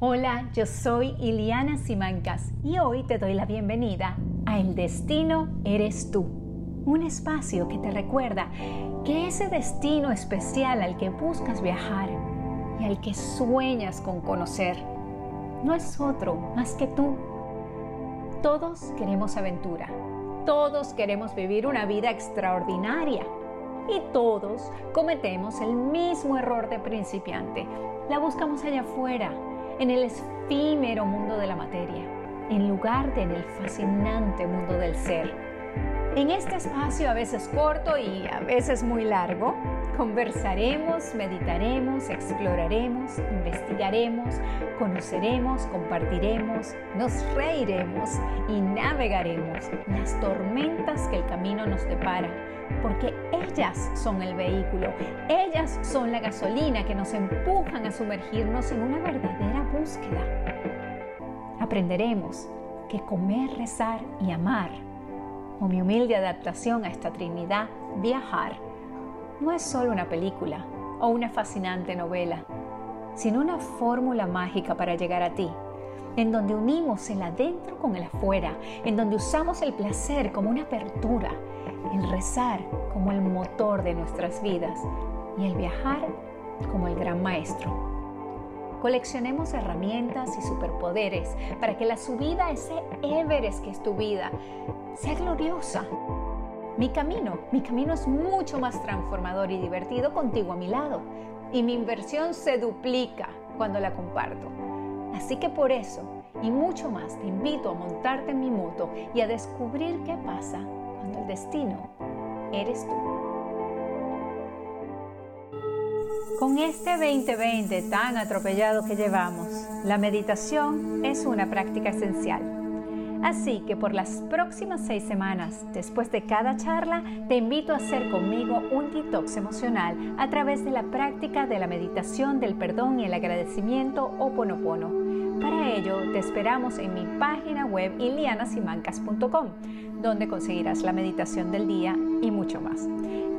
Hola, yo soy Iliana Simancas y hoy te doy la bienvenida a El Destino Eres Tú, un espacio que te recuerda que ese destino especial al que buscas viajar y al que sueñas con conocer no es otro más que tú. Todos queremos aventura, todos queremos vivir una vida extraordinaria y todos cometemos el mismo error de principiante. La buscamos allá afuera en el efímero mundo de la materia, en lugar de en el fascinante mundo del ser. En este espacio, a veces corto y a veces muy largo, conversaremos, meditaremos, exploraremos, investigaremos, conoceremos, compartiremos, nos reiremos y navegaremos las tormentas que el camino nos depara porque ellas son el vehículo, ellas son la gasolina que nos empujan a sumergirnos en una verdadera búsqueda. Aprenderemos que comer, rezar y amar, o mi humilde adaptación a esta Trinidad, viajar, no es solo una película o una fascinante novela, sino una fórmula mágica para llegar a ti en donde unimos el adentro con el afuera, en donde usamos el placer como una apertura, el rezar como el motor de nuestras vidas y el viajar como el gran maestro. Coleccionemos herramientas y superpoderes para que la subida a ese Everest que es tu vida sea gloriosa. Mi camino, mi camino es mucho más transformador y divertido contigo a mi lado y mi inversión se duplica cuando la comparto. Así que por eso y mucho más te invito a montarte en mi moto y a descubrir qué pasa cuando el destino eres tú. Con este 2020 tan atropellado que llevamos, la meditación es una práctica esencial. Así que por las próximas seis semanas, después de cada charla, te invito a hacer conmigo un detox emocional a través de la práctica de la meditación del perdón y el agradecimiento o ponopono para ello, te esperamos en mi página web ilianasimancas.com, donde conseguirás la meditación del día y mucho más.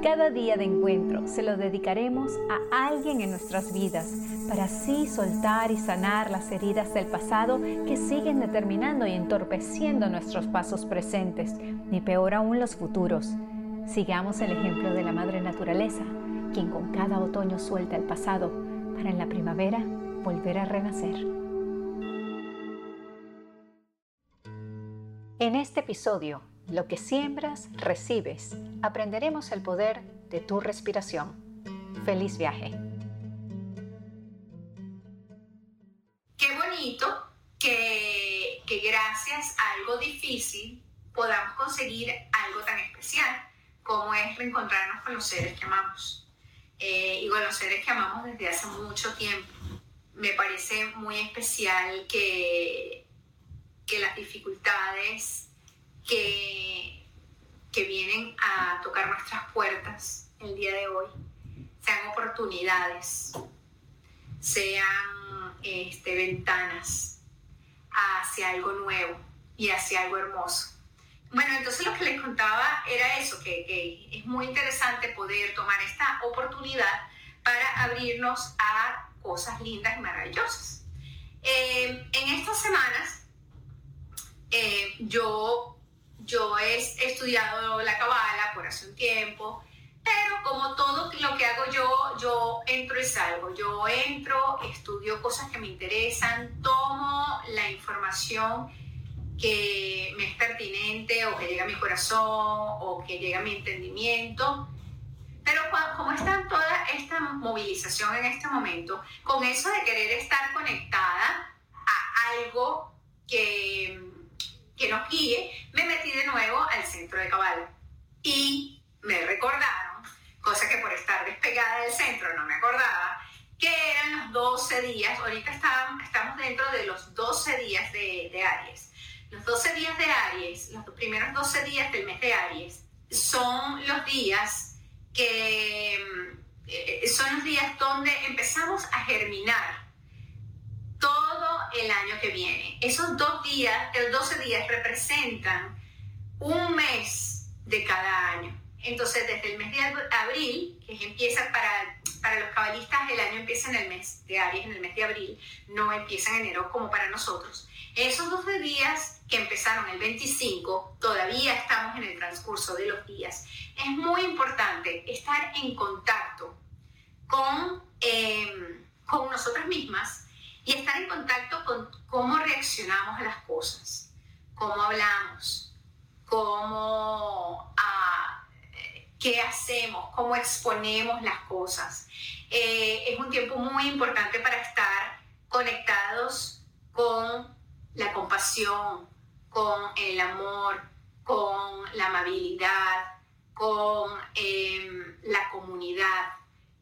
Cada día de encuentro se lo dedicaremos a alguien en nuestras vidas para así soltar y sanar las heridas del pasado que siguen determinando y entorpeciendo nuestros pasos presentes, ni peor aún los futuros. Sigamos el ejemplo de la Madre Naturaleza, quien con cada otoño suelta el pasado para en la primavera volver a renacer. En este episodio, Lo que siembras, recibes, aprenderemos el poder de tu respiración. Feliz viaje. Qué bonito que, gracias a algo difícil podamos conseguir algo tan especial como es reencontrarnos con los seres que amamos. Eh, y con los seres que amamos desde hace mucho tiempo. Me parece muy especial que que las dificultades que, que vienen a tocar nuestras puertas el día de hoy sean oportunidades, sean este, ventanas hacia algo nuevo y hacia algo hermoso. Bueno, entonces lo que les contaba era eso, que, es muy interesante poder tomar esta oportunidad para abrirnos a cosas lindas y maravillosas. Eh, en estas semanas eh, yo, yo he estudiado la cabala por hace un tiempo, pero como todo lo que hago yo, yo entro y salgo. Yo entro, estudio cosas que me interesan, tomo la información que me es pertinente o que llega a mi corazón o que llega a mi entendimiento. Pero como está toda esta movilización en este momento, con eso de querer estar conectada a algo que que nos guíe, me metí de nuevo al centro de cabal. Y me recordaron, cosa que por estar despegada del centro no me acordaba, que eran los 12 días, ahorita estamos dentro de los 12 días de, de Aries. Los 12 días de Aries, los primeros 12 días del mes de Aries, son los días que eh, son los días donde empezamos a germinar todo el año que viene. Esos dos días, los 12 días representan un mes de cada año. Entonces, desde el mes de abril, que empieza para para los cabalistas el año empieza en el mes de Aries, en el mes de abril, no empieza en enero como para nosotros. Esos 12 días que empezaron el 25, todavía estamos en el transcurso de los días. Es muy importante estar en contacto con, em, con nosotras mismas y estar en contacto con cómo reaccionamos a las cosas, cómo hablamos, cómo, ah, qué hacemos, cómo exponemos las cosas. Eh, es un tiempo muy importante para estar conectados con la compasión, con el amor, con la amabilidad, con em, la comunidad,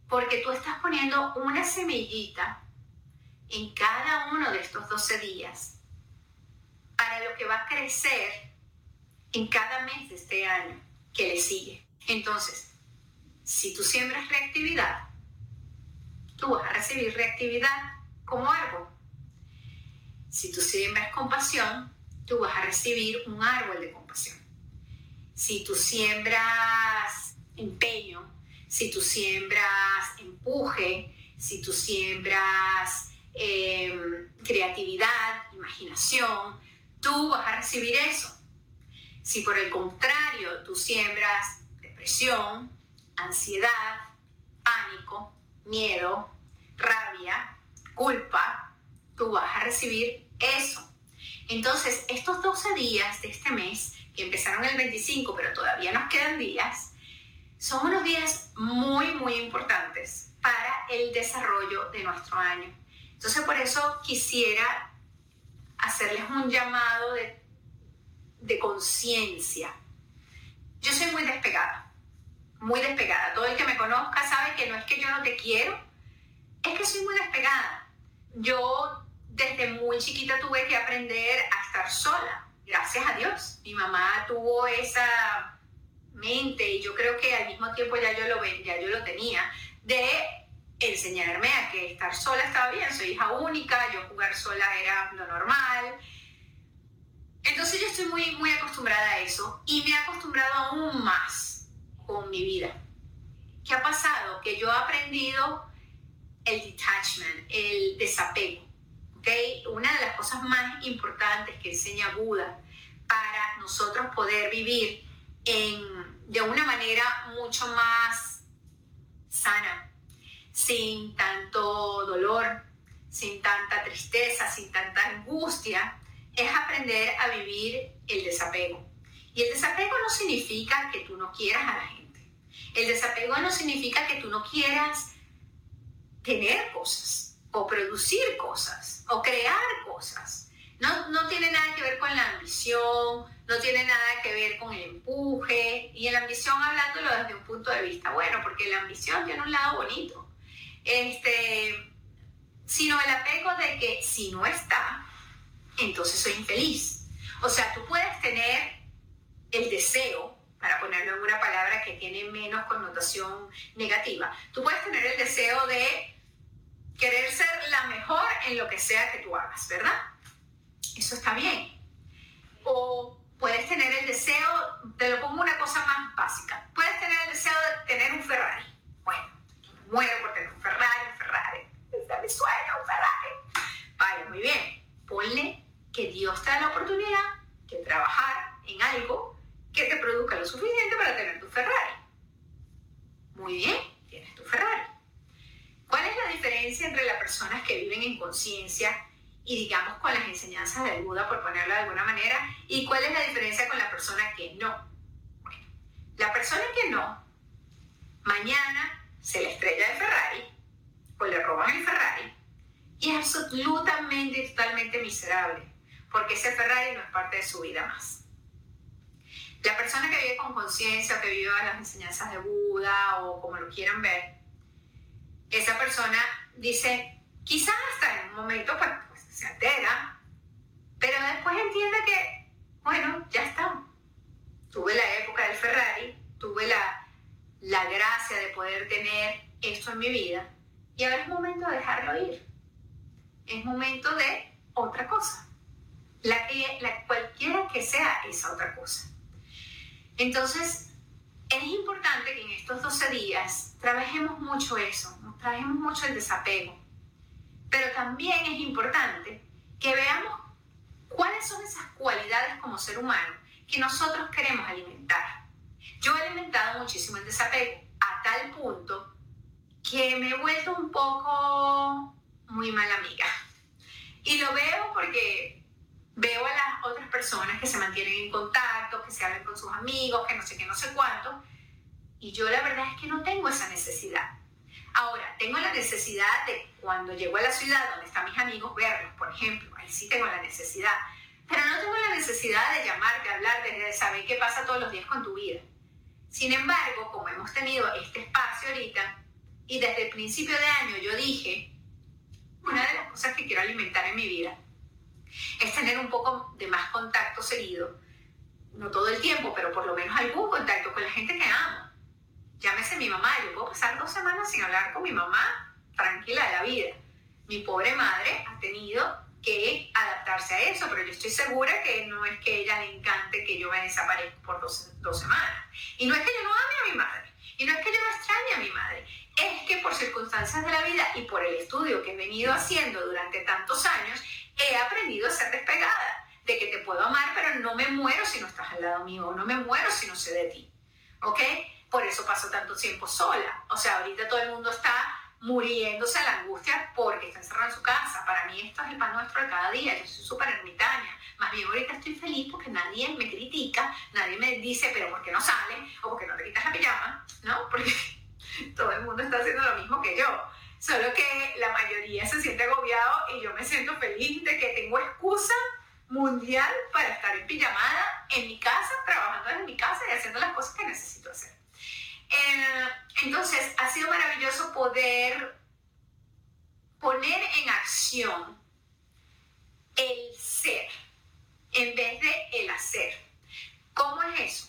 porque tú estás poniendo una semillita en cada uno de estos 12 días para lo que va a crecer en cada mes de este año que le sigue. Entonces, si tú siembras reactividad, tú vas a recibir reactividad como árbol. Si tú siembras compasión, tú vas a recibir un árbol de compasión. Si tú siembras empeño, si tú siembras empuje, si tú siembras em, creatividad, imaginación, tú vas a recibir eso. Si por el contrario tú siembras depresión, ansiedad, pánico, miedo, rabia, culpa, tú vas a recibir eso. Entonces, estos 12 días de este mes, que empezaron el 25, pero todavía nos quedan días, son unos días muy, muy importantes para el desarrollo de nuestro año. Entonces, por eso quisiera hacerles un llamado de, de conciencia. Yo soy muy despegada, muy despegada. Todo el que me conozca sabe que no es que yo no te quiero, es que soy muy despegada. Yo desde muy chiquita tuve que aprender a estar sola, gracias a Dios. Mi mamá tuvo esa mente y yo creo que al mismo tiempo ya yo lo, ya yo lo tenía, de enseñarme a que estar sola estaba bien, soy hija única, yo jugar sola era lo normal. Entonces yo estoy muy, muy acostumbrada a eso y me he acostumbrado aún más con mi vida. ¿Qué ha pasado? Que yo he aprendido el detachment, el desapego. Una de las cosas más importantes que enseña Buda para nosotros poder vivir de una manera mucho más sana, sin tanto dolor, sin tanta tristeza, sin tanta angustia, es aprender a vivir el desapego. Y el desapego no significa que tú no quieras a la gente. El desapego no significa que tú no quieras tener cosas o producir cosas o crear cosas. No, no tiene nada que ver con la ambición, no tiene nada que ver con el empuje, y la ambición hablándolo desde un punto de vista bueno, porque la ambición tiene un lado bonito, este, sino el apego de que si no está, entonces soy infeliz. O sea, tú puedes tener el deseo, para ponerlo en una palabra que tiene menos connotación negativa, tú puedes tener el deseo de querer ser la mejor en lo que sea que tú hagas, ¿verdad? Eso está bien. O puedes tener el deseo, te lo pongo una cosa más básica, puedes tener el deseo de tener un Ferrari. Bueno, yo me muero por tener un Ferrari, un Ferrari. Es mi sueño, un Ferrari. Vale, muy bien. Ponle que Dios te da la oportunidad de trabajar en algo que te produzca lo suficiente para tener tu Ferrari. Muy bien, tienes tu Ferrari. ¿Cuál es la diferencia entre las personas que viven en conciencia y digamos con las enseñanzas del Buda, por ponerlo de alguna manera, y cuál es la diferencia con la persona que no? Bueno, la persona que no, mañana se le estrella el Ferrari o le roban el Ferrari y es absolutamente y totalmente miserable porque ese Ferrari no es parte de su vida más. La persona que vive con conciencia, que vive las enseñanzas de Buda o como lo quieran ver, esa persona dice, quizás hasta en un momento pues, pues, se altera, pero después entiende que, bueno, ya está. Tuve la época del Ferrari, tuve la, la gracia de poder tener esto en mi vida y ahora es momento de dejarlo ir. Es momento de otra cosa. La, la, cualquiera que sea esa otra cosa. Entonces, es importante que en estos 12 días trabajemos mucho eso, trabajemos mucho el desapego. Pero también es importante que veamos cuáles son esas cualidades como ser humano que nosotros queremos alimentar. Yo he alimentado muchísimo el desapego a tal punto que me he vuelto un poco muy mala amiga. Y lo veo porque veo a las otras personas que se mantienen en contacto, que se hablan con sus amigos, que no sé qué, no sé cuánto. Y yo la verdad es que no tengo esa necesidad. Ahora, tengo la necesidad de cuando llego a la ciudad donde están mis amigos, verlos, por ejemplo. Ahí sí tengo la necesidad. Pero no tengo la necesidad de llamar, de hablar, de saber qué pasa todos los días con tu vida. Sin embargo, como hemos tenido este espacio ahorita, y desde el principio de año yo dije, una de las cosas que quiero alimentar en mi vida es tener un poco de más contacto seguido, no todo el tiempo, pero por lo menos algún contacto con la gente que amo. Llámese mi mamá, yo puedo pasar dos semanas sin hablar con mi mamá, tranquila de la vida. Mi pobre madre ha tenido que adaptarse a eso, pero yo estoy segura que no es que ella le encante que yo me desaparezca por dos, dos semanas. Y no es que yo no ame a mi madre, y no es que yo no extrañe a mi madre, es que por circunstancias de la vida y por el estudio que he venido haciendo durante tantos años, he aprendido a ser despegada, de que te puedo amar, pero no me muero si no estás al lado mío, no me muero si no sé de ti. ¿Ok? Por eso paso tanto tiempo sola. O sea, ahorita todo el mundo está muriéndose a la angustia porque está encerrado en su casa. Para mí esto es el pan nuestro de cada día. Yo soy súper ermitaña. Más bien ahorita estoy feliz porque nadie me critica, nadie me dice, pero ¿por qué no sale? O ¿por qué no te quitas la pijama? ¿No? Porque todo el mundo está haciendo lo mismo que yo. Solo que la mayoría se siente agobiado y yo me siento feliz de que tengo excusa mundial para estar en pijamada en mi casa, trabajando en mi casa y haciendo las cosas que necesito hacer. Entonces, ha sido maravilloso poder poner en acción el ser en vez de el hacer. ¿Cómo es eso?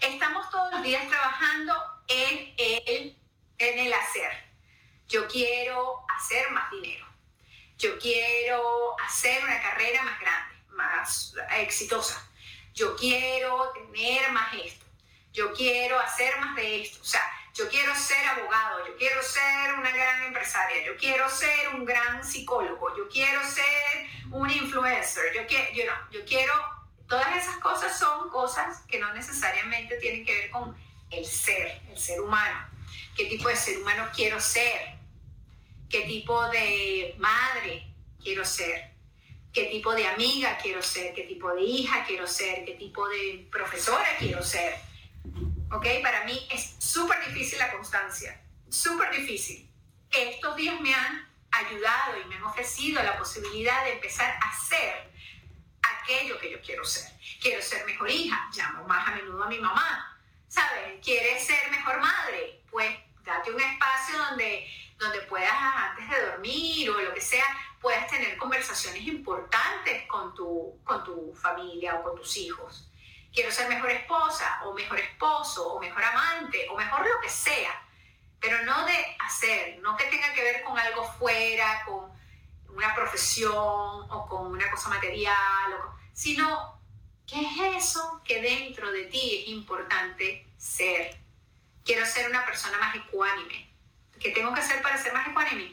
Estamos todos los días trabajando en el, en el hacer. Yo quiero hacer más dinero. Yo quiero hacer una carrera más grande, más exitosa. Yo quiero tener más esto. Yo quiero hacer más de esto. O sea, yo quiero ser abogado, yo quiero ser una gran empresaria, yo quiero ser un gran psicólogo, yo quiero ser un influencer, yo quiero, yo, quiero, todas esas cosas son cosas que no necesariamente tienen que ver con el ser, el ser humano. ¿Qué tipo de ser humano quiero ser? ¿Qué tipo de madre quiero ser? ¿Qué tipo de amiga quiero ser? ¿Qué tipo de hija quiero ser? ¿Qué tipo de profesora quiero ser? ¿Ok? Para mí es súper difícil la constancia, súper difícil. Estos días me han ayudado y me han ofrecido la posibilidad de empezar a ser aquello que yo quiero ser. Quiero ser mejor hija, llamo más a menudo a mi mamá, ¿sabes? ¿Quieres ser mejor madre? Pues date un espacio donde, donde puedas, antes de dormir o lo que sea, puedas tener conversaciones importantes con tu, con tu familia o con tus hijos. Quiero ser mejor esposa o mejor esposo o mejor amante o mejor lo que sea, pero no de hacer, no que tenga que ver con algo fuera, con una profesión o con una cosa material, sino ¿Qué es eso que dentro de ti es importante ser? Quiero ser una persona más ecuánime. ¿Qué tengo que hacer para ser más ecuánime?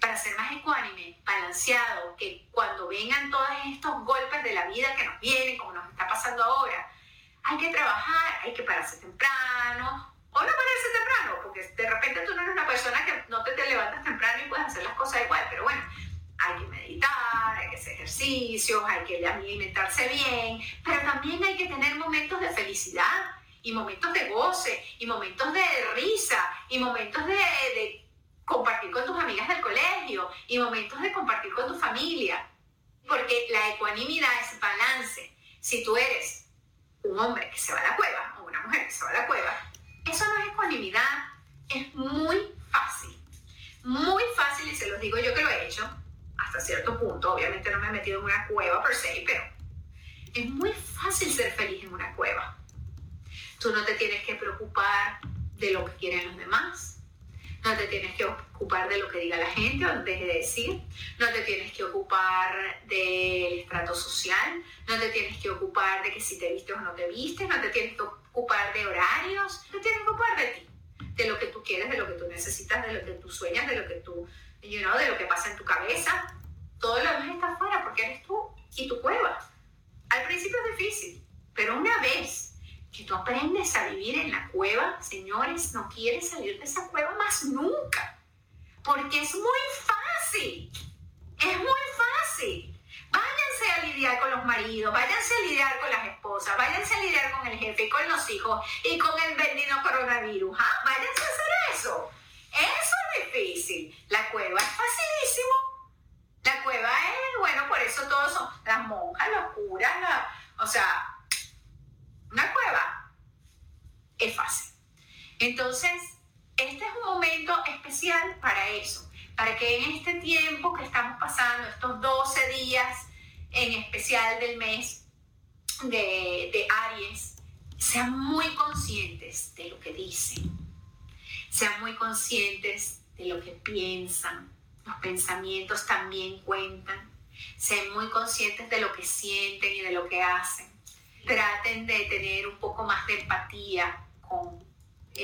Para ser más ecuánime, balanceado, que cuando vengan todos estos golpes de la vida que nos vienen, como nos está pasando ahora, hay que trabajar, hay que pararse temprano, o no pararse temprano, porque de repente tú no eres una persona que no te, te levantas temprano y puedes hacer las cosas igual, pero bueno, hay que meditar, hay que hacer ejercicios, hay que alimentarse bien, pero también hay que tener momentos de felicidad y momentos de goce y momentos de risa y momentos de, compartir con tus amigas del colegio y momentos de compartir con tu familia. Porque la ecuanimidad es balance. Si tú eres un hombre que se va a la cueva o una mujer que se va a la cueva, eso no es ecuanimidad, es muy fácil. Muy fácil y se los digo yo que lo he hecho hasta cierto punto. Obviamente no me he metido en una cueva per se, pero es muy fácil ser feliz en una cueva. Tú no te tienes que preocupar de lo que quieren los demás. No te tienes que ocupar de lo que diga la gente o deje de decir. No te tienes que ocupar del estrato social. No te tienes que ocupar de que si te viste o no te viste. No te tienes que ocupar de horarios. No te tienes que ocupar de ti. de lo que tú quieres, de lo que tú necesitas, de lo que tú sueñas, de lo que tú, you know, de lo que pasa en tu cabeza. Todo lo demás está afuera porque eres tú y tu cueva. Al principio es difícil, pero una vez que tú aprendes a vivir en la cueva, señores, no quieres salir de esa cueva más nunca. Porque es muy fácil. Es muy fácil. Váyanse a lidiar con los maridos, váyanse a lidiar con las esposas, váyanse a lidiar con el jefe con los hijos y con el bendito coronavirus. ¿ah? Váyanse a hacer eso. Eso es difícil. La cueva es facilísimo. La cueva es, bueno, por eso todos son las monjas, los curas, o sea, una cueva es fácil. Entonces, este es un momento especial para eso, para que en este tiempo que estamos pasando, estos 12 días en especial del mes de, de Aries, sean muy conscientes de lo que dicen, sean muy conscientes de lo que piensan, los pensamientos también cuentan, sean muy conscientes de lo que sienten y de lo que hacen. Traten de tener un poco más de empatía con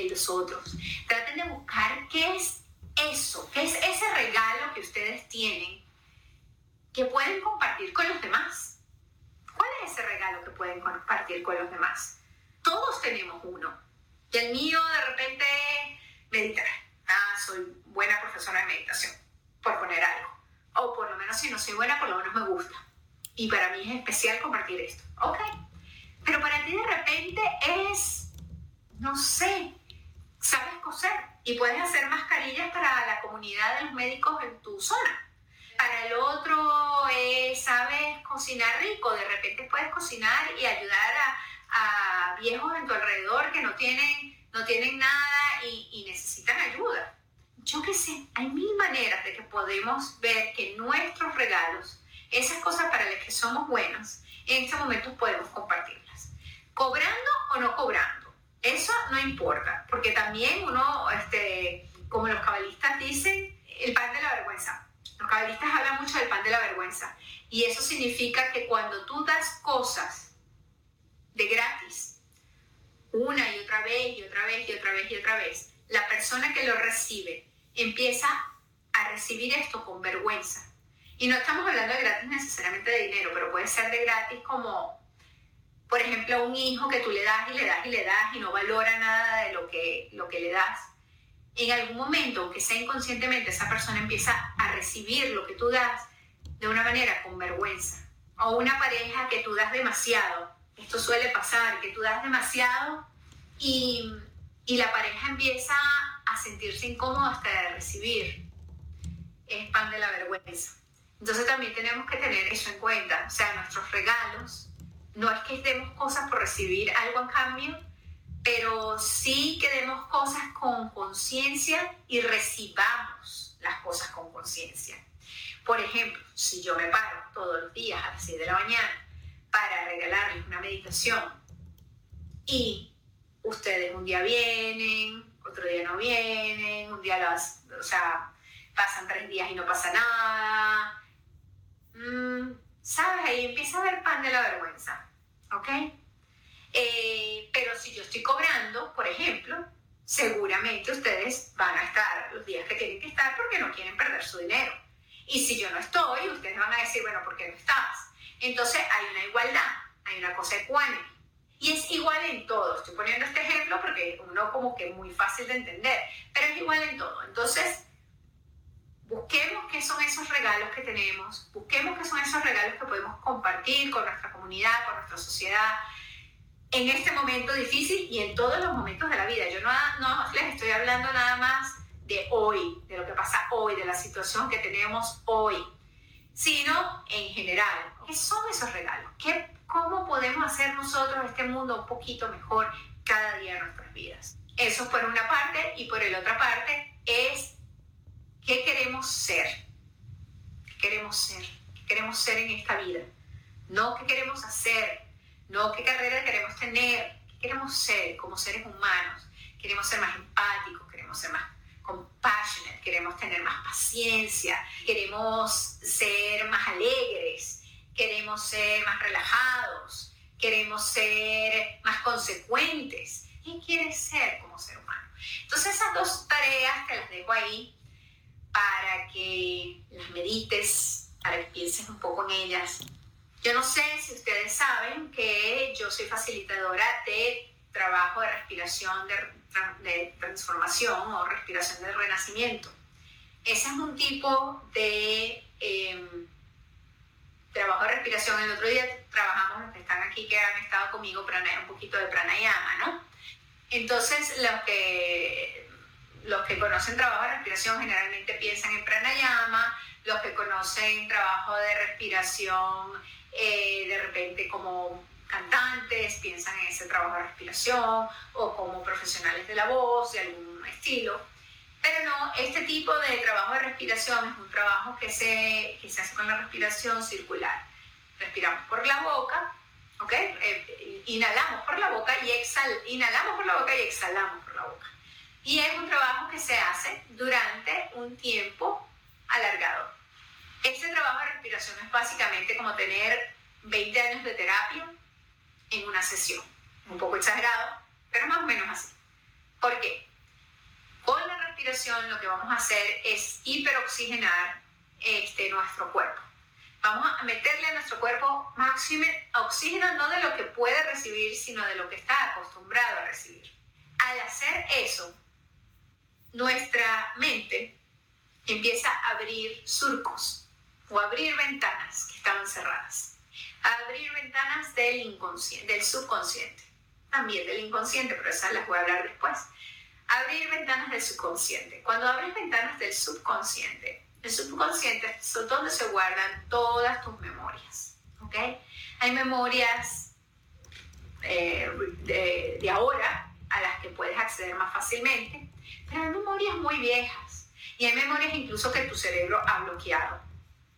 los otros. Traten de buscar qué es eso, qué es ese regalo que ustedes tienen que pueden compartir con los demás. ¿Cuál es ese regalo que pueden compartir con los demás? Todos tenemos uno. Y el mío de repente meditar. Soy buena profesora de meditación, por poner algo. O por lo menos si no soy buena, por lo menos me gusta. Y para mí es especial compartir esto. Ok. Pero para ti de repente es, no sé, sabes coser y puedes hacer mascarillas para la comunidad de los médicos en tu zona. Para el otro, sabes cocinar rico, de repente puedes cocinar y ayudar a, viejos en tu alrededor que no tienen, no tienen nada y, y necesitan ayuda. Yo qué sé, hay mil maneras de que podemos ver que nuestros regalos, esas cosas para las que somos buenos, en este momento podemos compartirlas. Cobrando o no cobrando eso no importa, porque también uno, este, como los cabalistas dicen, el pan de la vergüenza. Los cabalistas hablan mucho del pan de la vergüenza. Y eso significa que cuando tú das cosas de gratis, una y otra vez y otra vez y otra vez y otra vez, la persona que lo recibe empieza a recibir esto con vergüenza. Y no estamos hablando de gratis necesariamente de dinero, pero puede ser de gratis como por ejemplo, un hijo que tú le das y le das y le das y no valora nada de lo que, lo que le das, en algún momento, aunque sea inconscientemente, esa persona empieza a recibir lo que tú das de una manera con vergüenza. O una pareja que tú das demasiado. Esto suele pasar, que tú das demasiado y, y la pareja empieza a sentirse incómoda hasta de recibir. Es pan de la vergüenza. Entonces también tenemos que tener eso en cuenta. O sea, nuestros regalos no es que demos cosas por recibir algo en cambio, pero sí que demos cosas con conciencia y recibamos las cosas con conciencia. Por ejemplo, si yo me paro todos los días a las 6 de la mañana para regalarles una meditación y ustedes un día vienen, otro día no vienen, un día las, o sea, pasan tres días y no pasa nada. Mm, ¿sabes? Ahí empieza a haber pan de la vergüenza, ¿ok? Eh, pero si yo estoy cobrando, por ejemplo, seguramente ustedes van a estar los días que tienen que estar porque no quieren perder su dinero. Y si yo no estoy, ustedes van a decir, bueno, ¿por qué no estás? Entonces hay una igualdad, hay una cosa ecuánime. Y es igual en todo. Estoy poniendo este ejemplo porque uno como que es muy fácil de entender, pero es igual en todo. Entonces, Busquemos qué son esos regalos que tenemos, busquemos qué son esos regalos que podemos compartir con nuestra comunidad, con nuestra sociedad, en este momento difícil y en todos los momentos de la vida. Yo no, no les estoy hablando nada más de hoy, de lo que pasa hoy, de la situación que tenemos hoy, sino en general. ¿Qué son esos regalos? ¿Qué, ¿Cómo podemos hacer nosotros este mundo un poquito mejor cada día de nuestras vidas? Eso por una parte y por la otra parte es ¿Qué queremos ser? ¿Qué queremos ser? ¿Qué queremos ser en esta vida? No qué queremos hacer, no qué carrera queremos tener, qué queremos ser como seres humanos. Queremos ser más empáticos, queremos ser más compassionate, queremos tener más paciencia, queremos ser más alegres, queremos ser más relajados, queremos ser más consecuentes. ¿Qué quieres ser como ser humano? Entonces esas dos tareas te las dejo ahí para que las medites, para que pienses un poco en ellas. Yo no sé si ustedes saben que yo soy facilitadora de trabajo de respiración de, transformación o respiración de renacimiento. Ese es un tipo de em, trabajo de respiración. El otro día trabajamos, los que están aquí, que han estado conmigo, un poquito de pranayama, ¿no? Entonces, los que, los que conocen trabajo de respiración generalmente piensan en pranayama, los que conocen trabajo de respiración, eh, de repente como cantantes piensan en ese trabajo de respiración o como profesionales de la voz de algún estilo. Pero no, este tipo de trabajo de respiración es un trabajo que se, que se hace con la respiración circular. Respiramos por la boca, ¿ok? Eh, inhalamos por la boca y exhal, inhalamos por la boca y exhalamos por la boca. Y es un trabajo que se hace durante un tiempo alargado. Este trabajo de respiración es básicamente como tener 20 años de terapia en una sesión. Un poco exagerado, pero más o menos así. ¿Por qué? Con la respiración lo que vamos a hacer es hiperoxigenar este, nuestro cuerpo. Vamos a meterle a nuestro cuerpo máximo oxígeno, no de lo que puede recibir, sino de lo que está acostumbrado a recibir. Al hacer eso, nuestra mente empieza a abrir surcos o abrir ventanas que estaban cerradas. A abrir ventanas del inconsciente, del subconsciente. También del inconsciente, pero esas las voy a hablar después abrir ventanas del subconsciente. Cuando abres ventanas del subconsciente, el subconsciente es donde se guardan todas tus memorias. ¿ok? Hay memorias eh, de, de ahora a las que puedes acceder más fácilmente, pero hay memorias muy viejas y hay memorias incluso que tu cerebro ha bloqueado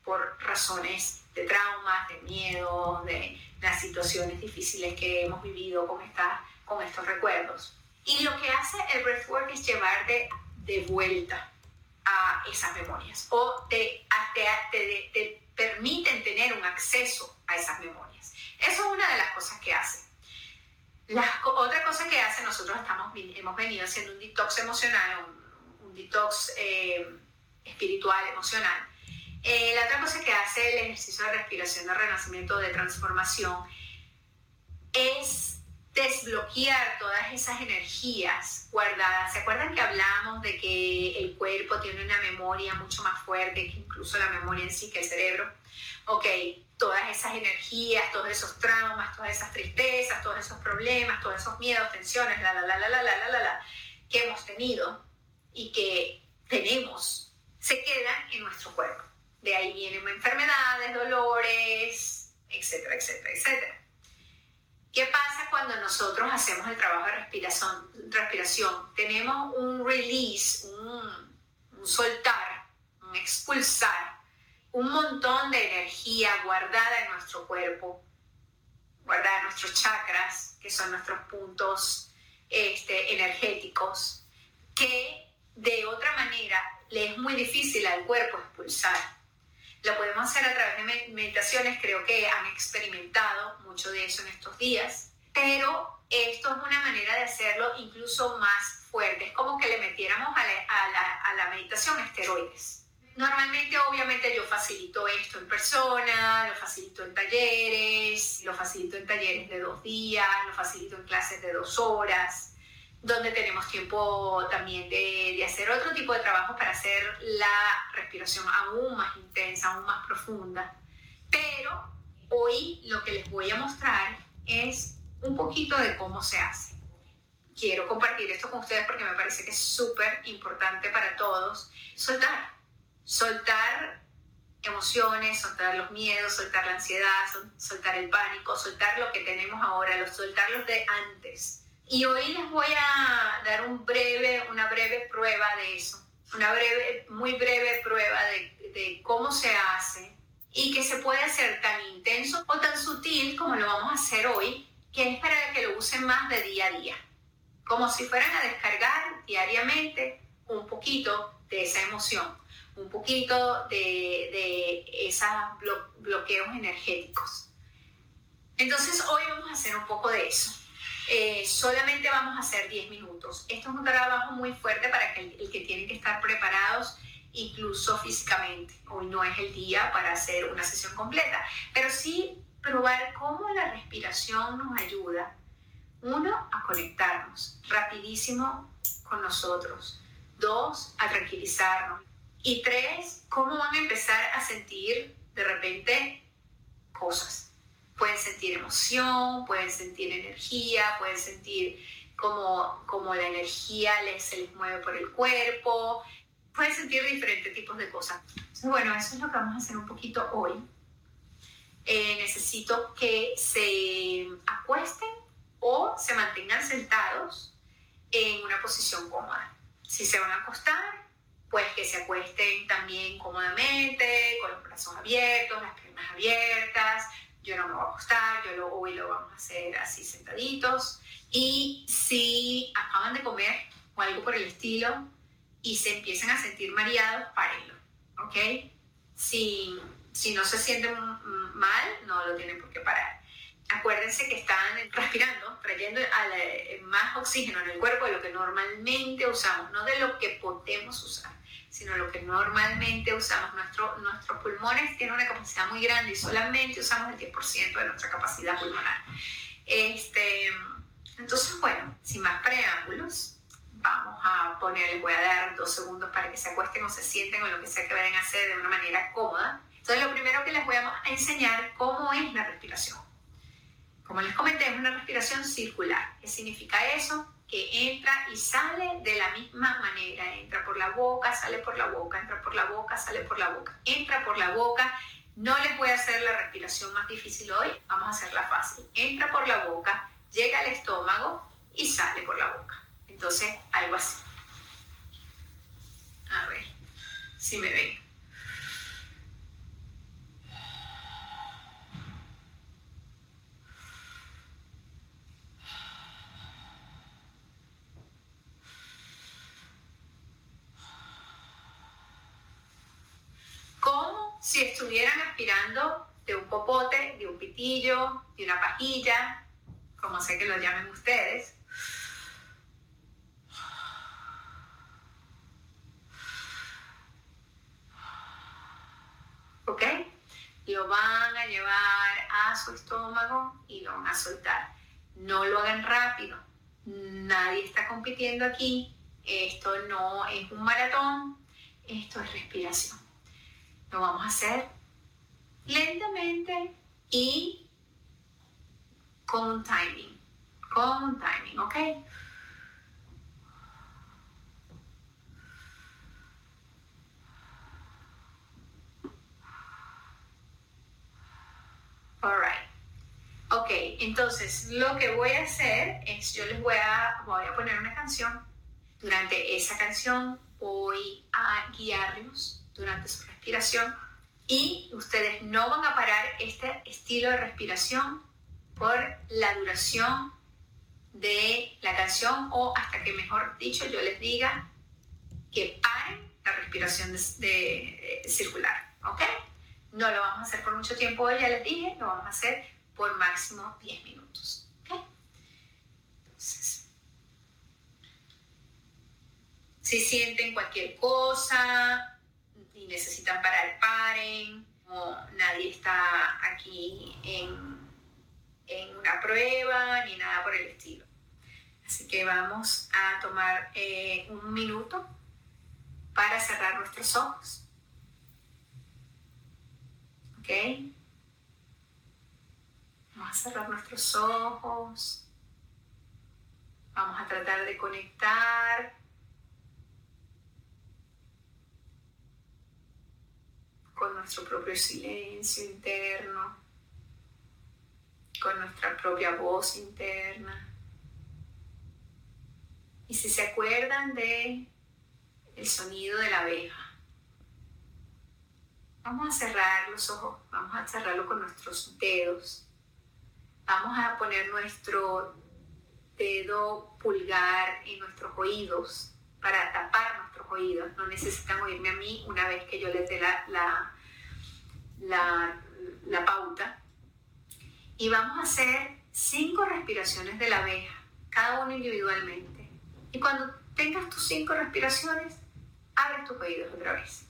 por razones de traumas, de miedo, de las situaciones difíciles que hemos vivido con, esta, con estos recuerdos. Y lo que hace el breathwork es llevarte de vuelta a esas memorias o te, te, te, permiten tener un acceso a esas memorias. Eso es una de las cosas que hace. La otra cosa que hace, nosotros estamos, hemos venido haciendo un detox emocional, un, detox eh, espiritual, emocional. Eh, la otra cosa que hace el ejercicio de respiración, de renacimiento, de transformación, es desbloquear todas esas energías guardadas. ¿Se acuerdan que hablamos de que el cuerpo tiene una memoria mucho más fuerte que incluso la memoria en sí, que el cerebro? Ok, todas esas energías, todos esos traumas, todas esas tristezas, todos esos problemas, todos esos miedos, tensiones, la, la, la, la, la, la, la, la, que hemos tenido y que tenemos, se quedan en nuestro cuerpo. De ahí vienen enfermedades, dolores, etcétera, etcétera, etcétera. ¿Qué pasa cuando nosotros hacemos el trabajo de respiración? respiración? Tenemos un release, un, soltar, un expulsar, un montón de energía guardada en nuestro cuerpo, guardada en nuestros chakras, que son nuestros puntos este, energéticos, que de otra manera le es muy difícil al cuerpo expulsar. Lo podemos hacer a través de meditaciones, creo que han experimentado mucho de eso en estos días, pero esto es una manera de hacerlo incluso más fuerte, es como que le metiéramos a la, a la, meditación esteroides. Normalmente, obviamente, yo facilito esto en persona, lo facilito en talleres, lo facilito en talleres de dos días, lo facilito en clases de dos horas donde tenemos tiempo también de, hacer otro tipo de trabajo para hacer la respiración aún más intensa, aún más profunda. Pero hoy lo que les voy a mostrar es un poquito de cómo se hace. Quiero compartir esto con ustedes porque me parece que es súper importante para todos. Soltar, soltar emociones, soltar los miedos, soltar la ansiedad, soltar el pánico, soltar lo que tenemos ahora, soltar los de antes y hoy les voy a dar una breve prueba de eso, una breve, muy breve prueba de, de cómo se hace y que se puede hacer tan intenso o tan sutil como lo vamos a hacer hoy, que es para que lo usen más de día a día, como si fueran a descargar diariamente un poquito de esa emoción, un poquito de, de esos bloqueos energéticos. Entonces hoy vamos a hacer un poco de eso. Eh, solamente vamos a hacer 10 minutos. Esto es un trabajo muy fuerte para el, el que tienen que estar preparados incluso físicamente. Hoy no es el día para hacer una sesión completa, pero sí probar cómo la respiración nos ayuda, uno, a conectarnos rapidísimo con nosotros, dos, a tranquilizarnos y tres, cómo van a empezar a sentir de repente cosas. Pueden sentir emoción, pueden sentir energía, pueden sentir como, como la energía les, se les mueve por el cuerpo, pueden sentir diferentes tipos de cosas. bueno, eso es lo que vamos a hacer un poquito hoy. Eh, necesito que se acuesten o se mantengan sentados en una posición cómoda. Si se van a acostar, pues que se acuesten también cómodamente, con los brazos abiertos, las piernas abiertas. Yo no me voy a acostar, yo lo, hoy lo vamos a hacer así sentaditos. Y si acaban de comer o algo por el estilo, y se empiezan a sentir mareados, párenlo, ¿ok? Si, si no se sienten mal, no lo tienen por qué parar. Acuérdense que están respirando, trayendo más oxígeno en el cuerpo de lo que normalmente usamos, no de lo que podemos usar, sino lo que normalmente usamos. Nuestro, nuestros pulmones tienen una capacidad muy grande y solamente usamos el 10% de nuestra capacidad pulmonar. Este, entonces, bueno, sin más preámbulos, vamos a poner, les voy a dar dos segundos para que se acuesten o se sienten o lo que sea que vayan a hacer de una manera cómoda. Entonces, lo primero que les voy a enseñar cómo es la respiración. Como les comenté, es una respiración circular. ¿Qué significa eso? Que entra y sale de la misma manera. Entra por la boca, sale por la boca, entra por la boca, sale por la boca. Entra por la boca. No les voy a hacer la respiración más difícil hoy, vamos a hacerla fácil. Entra por la boca, llega al estómago y sale por la boca. Entonces, algo así. A ver, si me ven. Como estuvieran aspirando de un popote, de un pitillo, de una pajilla, como sé que lo llamen ustedes. ¿ok? Lo van a llevar a su estómago y lo van a soltar. No lo hagan rápido. Nadie está compitiendo aquí. Esto no es un maratón. Esto es respiración. Lo vamos a hacer lentamente y con un timing. Con un timing, ¿ok? Alright. Ok, entonces lo que voy a hacer es, yo les voy a, voy a poner una canción. Durante esa canción voy a guiarlos durante su respiración y ustedes no van a parar este estilo de respiración por la duración de la canción o hasta que, mejor dicho, yo les diga que paren la respiración de, circular. ¿Ok? No lo vamos a hacer por mucho tiempo, ya les dije, lo vamos a hacer por máximo 10 minutos. Entonces, si sienten cualquier cosa necesitan parar, paren. nadie está aquí en, en una prueba ni nada por el estilo. Así que vamos a tomar eh, un minuto para cerrar nuestros ojos. ¿Ok? Vamos a cerrar nuestros ojos. Vamos a tratar de conectar con nuestro propio silencio interno, con nuestra propia voz interna. Y si se acuerdan de el sonido de la abeja, Vamos a cerrar los ojos, vamos a cerrarlo con nuestros dedos. Vamos a poner nuestro dedo pulgar en nuestros oídos para tapar nuestros oídos. No necesitan oírme a mí una vez que yo les dé la, la, la, pauta. Y vamos a hacer cinco respiraciones de la abeja, cada uno individualmente. Y cuando tengas tus cinco respiraciones, abre tus oídos otra vez.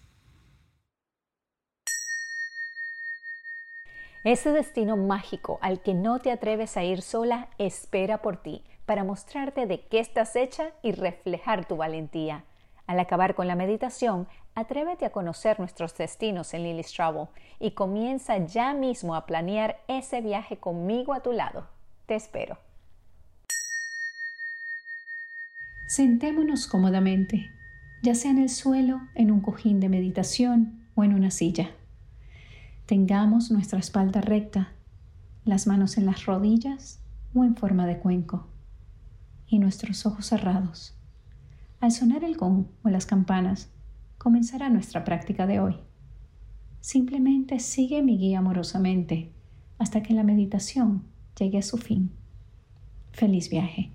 Ese destino mágico al que no te atreves a ir sola espera por ti para mostrarte de qué estás hecha y reflejar tu valentía. Al acabar con la meditación, atrévete a conocer nuestros destinos en Lily's Travel y comienza ya mismo a planear ese viaje conmigo a tu lado. Te espero. Sentémonos cómodamente, ya sea en el suelo, en un cojín de meditación o en una silla. Tengamos nuestra espalda recta, las manos en las rodillas o en forma de cuenco y nuestros ojos cerrados. Al sonar el gong o las campanas, comenzará nuestra práctica de hoy. Simplemente sigue mi guía amorosamente hasta que la meditación llegue a su fin. Feliz viaje.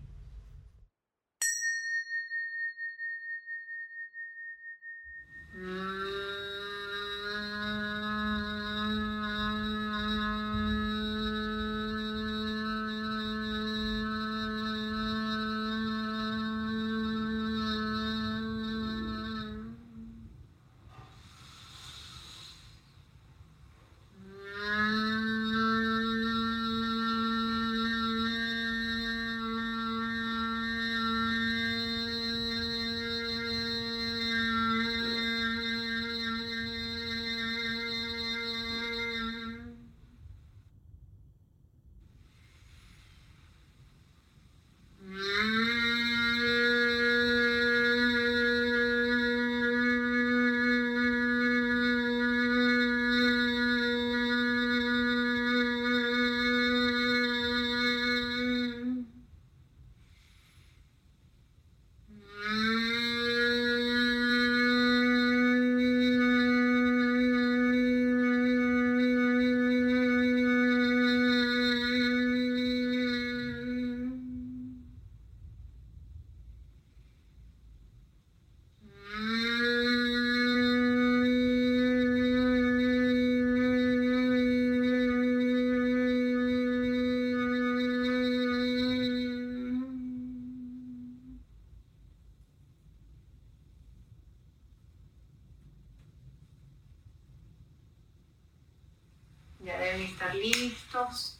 Estar listos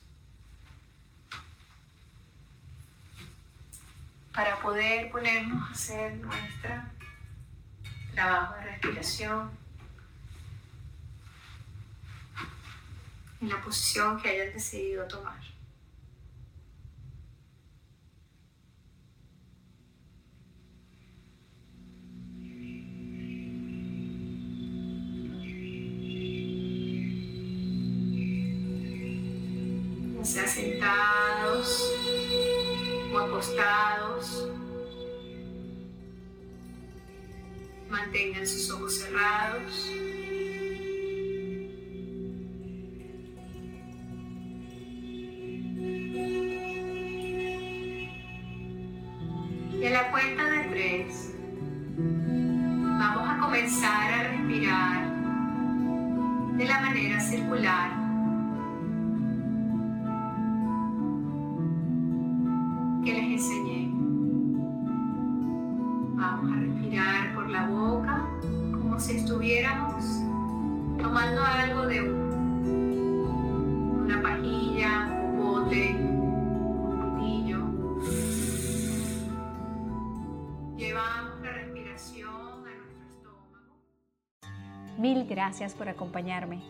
para poder ponernos a hacer nuestro trabajo de respiración en la posición que hayan decidido tomar. O acostados. Mantengan sus ojos cerrados. Y a la cuenta de tres, vamos a comenzar a respirar de la manera circular si estuviéramos tomando algo de una pajilla, un bote, un puntillo. Llevamos la respiración a nuestro estómago. Mil gracias por acompañarme.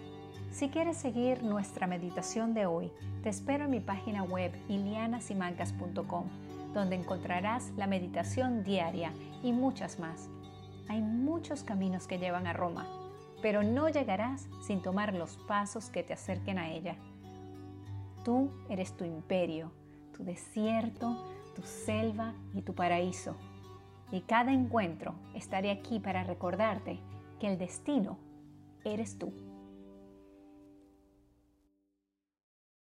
Si quieres seguir nuestra meditación de hoy, te espero en mi página web ilianasimancas.com, donde encontrarás la meditación diaria y muchas más hay muchos caminos que llevan a Roma, pero no llegarás sin tomar los pasos que te acerquen a ella. Tú eres tu imperio, tu desierto, tu selva y tu paraíso. Y cada encuentro estaré aquí para recordarte que el destino eres tú.